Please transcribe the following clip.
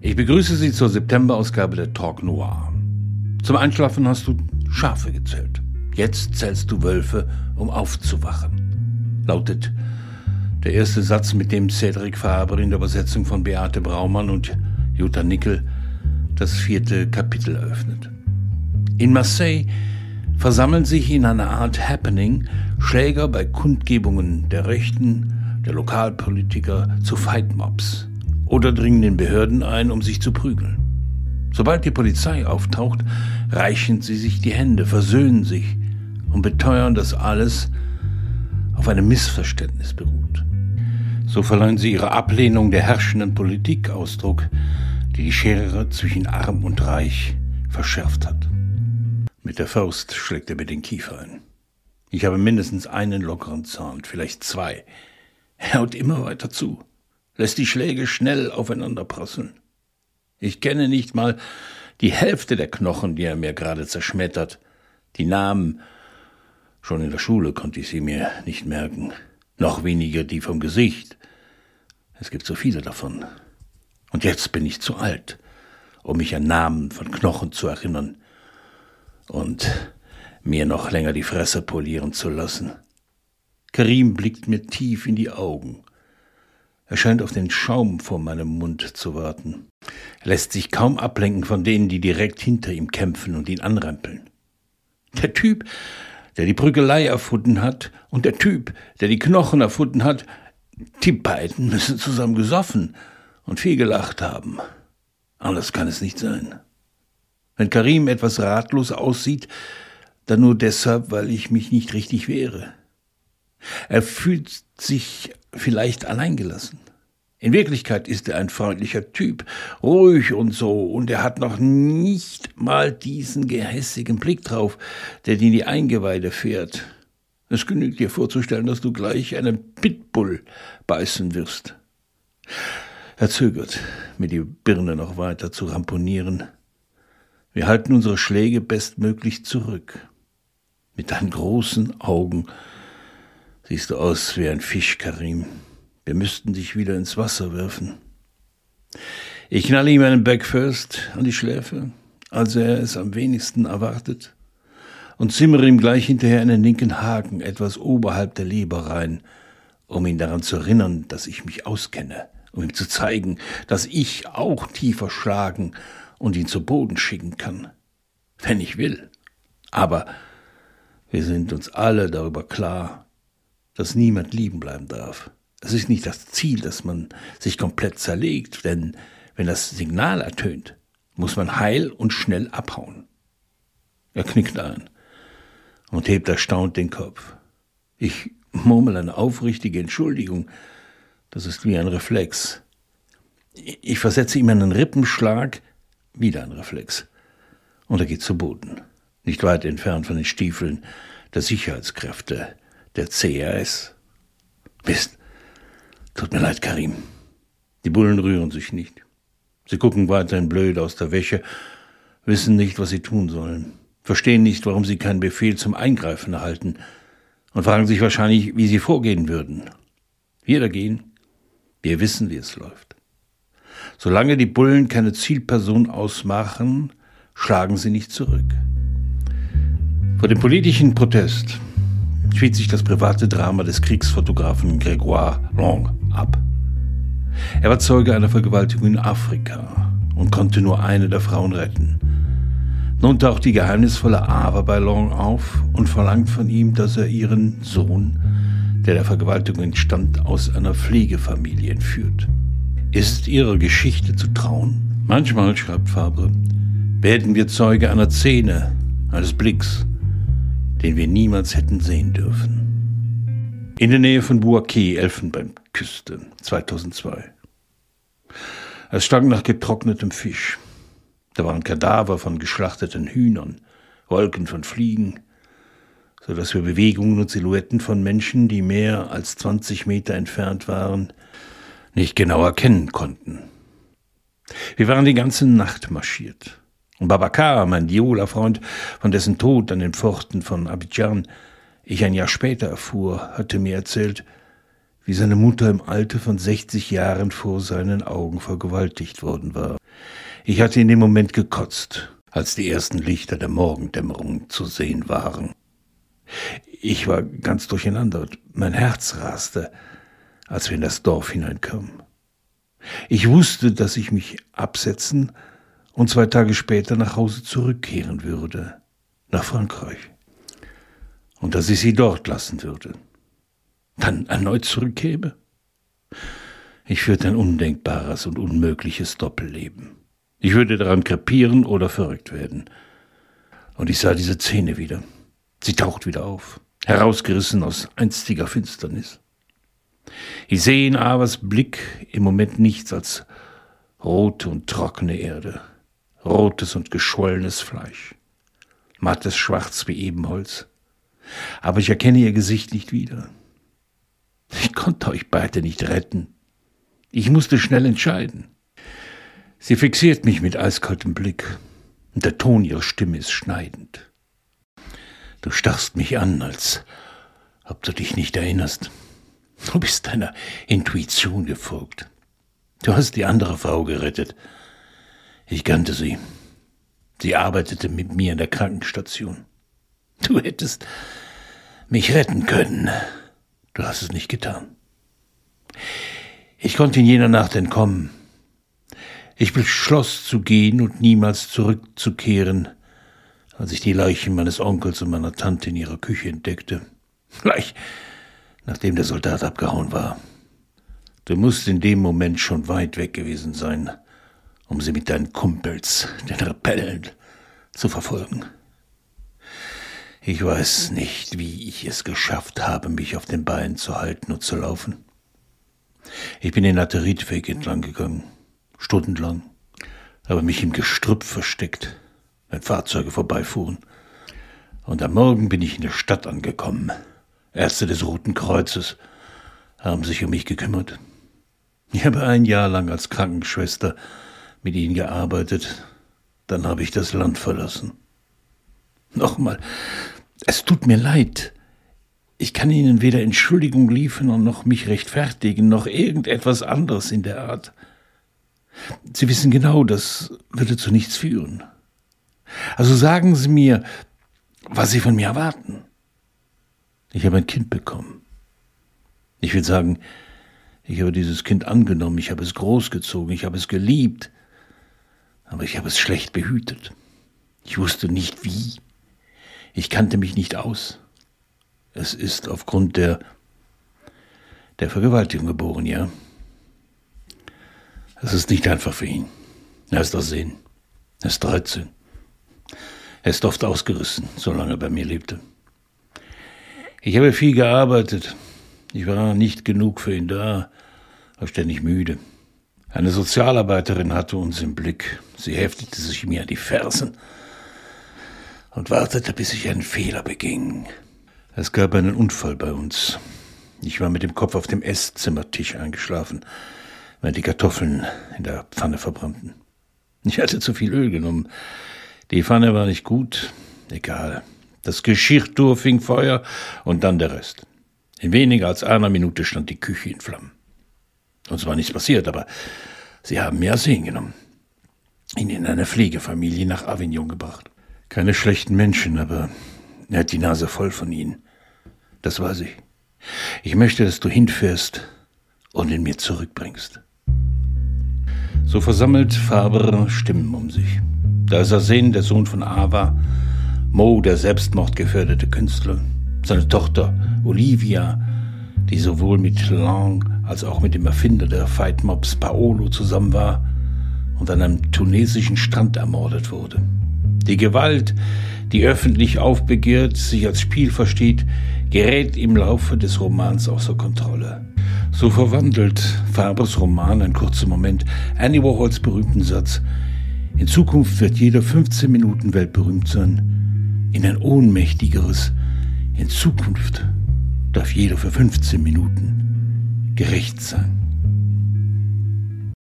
Ich begrüße Sie zur September-Ausgabe der Talk Noir. Zum Einschlafen hast du Schafe gezählt. Jetzt zählst du Wölfe, um aufzuwachen. Lautet der erste Satz, mit dem Cedric Faber in der Übersetzung von Beate Braumann und Jutta Nickel das vierte Kapitel eröffnet. In Marseille versammeln sich in einer Art Happening Schläger bei Kundgebungen der Rechten, der Lokalpolitiker zu Fightmobs oder dringen den Behörden ein, um sich zu prügeln. Sobald die Polizei auftaucht, reichen sie sich die Hände, versöhnen sich und beteuern, dass alles auf einem Missverständnis beruht. So verleihen sie ihrer Ablehnung der herrschenden Politik Ausdruck, die die Schere zwischen Arm und Reich verschärft hat. Mit der Faust schlägt er mir den Kiefer ein. Ich habe mindestens einen lockeren Zahn, vielleicht zwei. Er haut immer weiter zu lässt die Schläge schnell aufeinander prasseln. Ich kenne nicht mal die Hälfte der Knochen, die er mir gerade zerschmettert. Die Namen, schon in der Schule konnte ich sie mir nicht merken, noch weniger die vom Gesicht. Es gibt so viele davon. Und jetzt bin ich zu alt, um mich an Namen von Knochen zu erinnern und mir noch länger die Fresse polieren zu lassen. Karim blickt mir tief in die Augen. Er scheint auf den Schaum vor meinem Mund zu warten. Er lässt sich kaum ablenken von denen, die direkt hinter ihm kämpfen und ihn anrempeln. Der Typ, der die Prügelei erfunden hat, und der Typ, der die Knochen erfunden hat, die beiden müssen zusammen gesoffen und viel gelacht haben. Anders kann es nicht sein. Wenn Karim etwas ratlos aussieht, dann nur deshalb, weil ich mich nicht richtig wehre. Er fühlt sich vielleicht alleingelassen. In Wirklichkeit ist er ein freundlicher Typ, ruhig und so, und er hat noch nicht mal diesen gehässigen Blick drauf, der dir in die Eingeweide fährt. Es genügt dir vorzustellen, dass du gleich einen Pitbull beißen wirst. Er zögert, mir die Birne noch weiter zu ramponieren. Wir halten unsere Schläge bestmöglich zurück. Mit deinen großen Augen Siehst du aus wie ein Fisch, Karim. Wir müssten dich wieder ins Wasser werfen. Ich knalle ihm einen Backfirst an die Schläfe, als er es am wenigsten erwartet, und zimmere ihm gleich hinterher einen linken Haken etwas oberhalb der Leber rein, um ihn daran zu erinnern, dass ich mich auskenne, um ihm zu zeigen, dass ich auch tiefer schlagen und ihn zu Boden schicken kann, wenn ich will. Aber wir sind uns alle darüber klar, dass niemand lieben bleiben darf. Es ist nicht das Ziel, dass man sich komplett zerlegt, denn wenn das Signal ertönt, muss man heil und schnell abhauen. Er knickt ein und hebt erstaunt den Kopf. Ich murmel eine aufrichtige Entschuldigung. Das ist wie ein Reflex. Ich versetze ihm einen Rippenschlag, wieder ein Reflex. Und er geht zu Boden, nicht weit entfernt von den Stiefeln der Sicherheitskräfte, der CRS. Mist. Tut mir leid, Karim. Die Bullen rühren sich nicht. Sie gucken weiterhin blöd aus der Wäsche, wissen nicht, was sie tun sollen, verstehen nicht, warum sie keinen Befehl zum Eingreifen erhalten und fragen sich wahrscheinlich, wie sie vorgehen würden. Wir dagegen, wir wissen, wie es läuft. Solange die Bullen keine Zielperson ausmachen, schlagen sie nicht zurück. Vor dem politischen Protest spielt sich das private Drama des Kriegsfotografen Grégoire Long ab. Er war Zeuge einer Vergewaltigung in Afrika und konnte nur eine der Frauen retten. Nun taucht die geheimnisvolle Ava bei Long auf und verlangt von ihm, dass er ihren Sohn, der der Vergewaltigung entstammt, aus einer Pflegefamilie entführt. Ist ihrer Geschichte zu trauen? Manchmal, schreibt Fabre, werden wir Zeuge einer Szene, eines Blicks, den wir niemals hätten sehen dürfen. In der Nähe von Bouaké, Elfenbeinküste, 2002. Es stank nach getrocknetem Fisch. Da waren Kadaver von geschlachteten Hühnern, Wolken von Fliegen, so dass wir Bewegungen und Silhouetten von Menschen, die mehr als 20 Meter entfernt waren, nicht genau erkennen konnten. Wir waren die ganze Nacht marschiert. Und Babacar, mein Diola-Freund, von dessen Tod an den Pforten von Abidjan ich ein Jahr später erfuhr, hatte mir erzählt, wie seine Mutter im Alter von 60 Jahren vor seinen Augen vergewaltigt worden war. Ich hatte in dem Moment gekotzt, als die ersten Lichter der Morgendämmerung zu sehen waren. Ich war ganz durcheinander, mein Herz raste, als wir in das Dorf hineinkamen. Ich wusste, dass ich mich absetzen und zwei Tage später nach Hause zurückkehren würde, nach Frankreich. Und dass ich sie dort lassen würde. Dann erneut zurückkäme? Ich führte ein undenkbares und unmögliches Doppelleben. Ich würde daran krepieren oder verrückt werden. Und ich sah diese Szene wieder. Sie taucht wieder auf, herausgerissen aus einstiger Finsternis. Ich sehe in Avers Blick im Moment nichts als rote und trockene Erde, rotes und geschwollenes Fleisch, mattes Schwarz wie Ebenholz. Aber ich erkenne ihr Gesicht nicht wieder. Ich konnte euch beide nicht retten. Ich musste schnell entscheiden. Sie fixiert mich mit eiskaltem Blick, und der Ton ihrer Stimme ist schneidend. Du starrst mich an, als ob du dich nicht erinnerst. Du bist deiner Intuition gefolgt. Du hast die andere Frau gerettet. Ich kannte sie. Sie arbeitete mit mir in der Krankenstation. Du hättest mich retten können. Du hast es nicht getan. Ich konnte in jener Nacht entkommen. Ich beschloss zu gehen und niemals zurückzukehren, als ich die Leichen meines Onkels und meiner Tante in ihrer Küche entdeckte. Gleich nachdem der Soldat abgehauen war. Du musst in dem Moment schon weit weg gewesen sein, um sie mit deinen Kumpels, den Rebellen, zu verfolgen. Ich weiß nicht, wie ich es geschafft habe, mich auf den Beinen zu halten und zu laufen. Ich bin den Lateritweg entlang gegangen, stundenlang, habe mich im Gestrüpp versteckt, wenn Fahrzeuge vorbeifuhren. Und am Morgen bin ich in der Stadt angekommen. Ärzte des Roten Kreuzes haben sich um mich gekümmert. Ich habe ein Jahr lang als Krankenschwester mit ihnen gearbeitet. Dann habe ich das Land verlassen. Nochmal, es tut mir leid. Ich kann Ihnen weder Entschuldigung liefern noch mich rechtfertigen, noch irgendetwas anderes in der Art. Sie wissen genau, das würde zu nichts führen. Also sagen Sie mir, was Sie von mir erwarten. Ich habe ein Kind bekommen. Ich will sagen, ich habe dieses Kind angenommen, ich habe es großgezogen, ich habe es geliebt, aber ich habe es schlecht behütet. Ich wusste nicht wie. Ich kannte mich nicht aus. Es ist aufgrund der, der Vergewaltigung geboren, ja. Es ist nicht einfach für ihn. Er ist aus Sehen. Er ist 13. Er ist oft ausgerissen, solange er bei mir lebte. Ich habe viel gearbeitet. Ich war nicht genug für ihn da, war ständig müde. Eine Sozialarbeiterin hatte uns im Blick. Sie heftete sich mir an die Fersen und wartete, bis ich einen Fehler beging. Es gab einen Unfall bei uns. Ich war mit dem Kopf auf dem Esszimmertisch eingeschlafen, weil die Kartoffeln in der Pfanne verbrannten. Ich hatte zu viel Öl genommen. Die Pfanne war nicht gut. Egal. Das Geschirrtuch fing Feuer und dann der Rest. In weniger als einer Minute stand die Küche in Flammen. Uns war nichts passiert, aber sie haben mir Arsen genommen. Ihn in eine Pflegefamilie nach Avignon gebracht. Keine schlechten Menschen, aber er hat die Nase voll von ihnen. Das weiß ich. Ich möchte, dass du hinfährst und ihn mir zurückbringst. So versammelt Faber Stimmen um sich. Da ist Arsen, der Sohn von Ava, Mo, der selbstmordgefährdete Künstler, seine Tochter Olivia, die sowohl mit Lang als auch mit dem Erfinder der Fight Mobs Paolo zusammen war und an einem tunesischen Strand ermordet wurde. Die Gewalt, die öffentlich aufbegehrt, sich als Spiel versteht, gerät im Laufe des Romans außer Kontrolle. So verwandelt Fabers Roman ein kurzer Moment Annie Warhols berühmten Satz In Zukunft wird jeder 15 Minuten weltberühmt sein in ein ohnmächtigeres. In Zukunft darf jeder für 15 Minuten gerecht sein.